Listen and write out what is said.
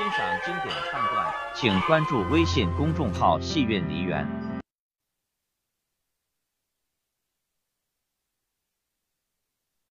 欣赏经典唱段，请关注微信公众号“戏韵梨园”。